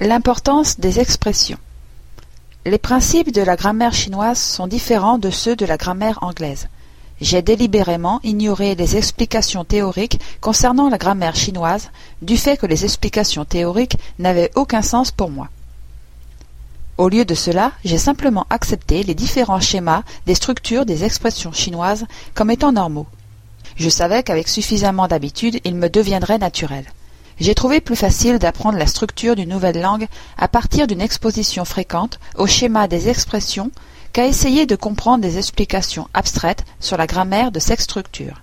L'importance des expressions. Les principes de la grammaire chinoise sont différents de ceux de la grammaire anglaise. J'ai délibérément ignoré les explications théoriques concernant la grammaire chinoise du fait que les explications théoriques n'avaient aucun sens pour moi. Au lieu de cela, j'ai simplement accepté les différents schémas des structures des expressions chinoises comme étant normaux. Je savais qu'avec suffisamment d'habitude, ils me deviendraient naturels. J'ai trouvé plus facile d'apprendre la structure d'une nouvelle langue à partir d'une exposition fréquente au schéma des expressions qu'à essayer de comprendre des explications abstraites sur la grammaire de cette structure.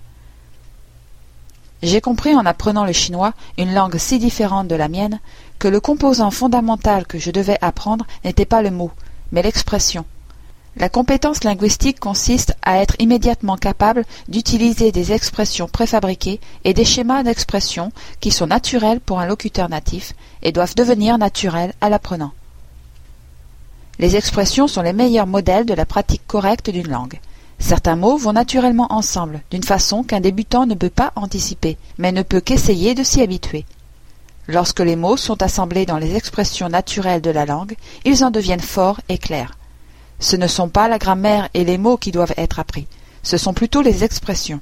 J'ai compris en apprenant le chinois, une langue si différente de la mienne, que le composant fondamental que je devais apprendre n'était pas le mot, mais l'expression. La compétence linguistique consiste à être immédiatement capable d'utiliser des expressions préfabriquées et des schémas d'expression qui sont naturels pour un locuteur natif et doivent devenir naturels à l'apprenant. Les expressions sont les meilleurs modèles de la pratique correcte d'une langue. Certains mots vont naturellement ensemble, d'une façon qu'un débutant ne peut pas anticiper, mais ne peut qu'essayer de s'y habituer. Lorsque les mots sont assemblés dans les expressions naturelles de la langue, ils en deviennent forts et clairs. Ce ne sont pas la grammaire et les mots qui doivent être appris, ce sont plutôt les expressions.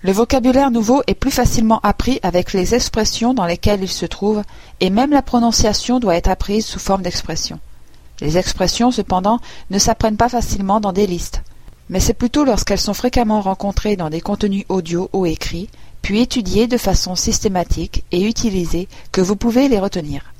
Le vocabulaire nouveau est plus facilement appris avec les expressions dans lesquelles il se trouve, et même la prononciation doit être apprise sous forme d'expression. Les expressions, cependant, ne s'apprennent pas facilement dans des listes, mais c'est plutôt lorsqu'elles sont fréquemment rencontrées dans des contenus audio ou écrits, puis étudiées de façon systématique et utilisées, que vous pouvez les retenir.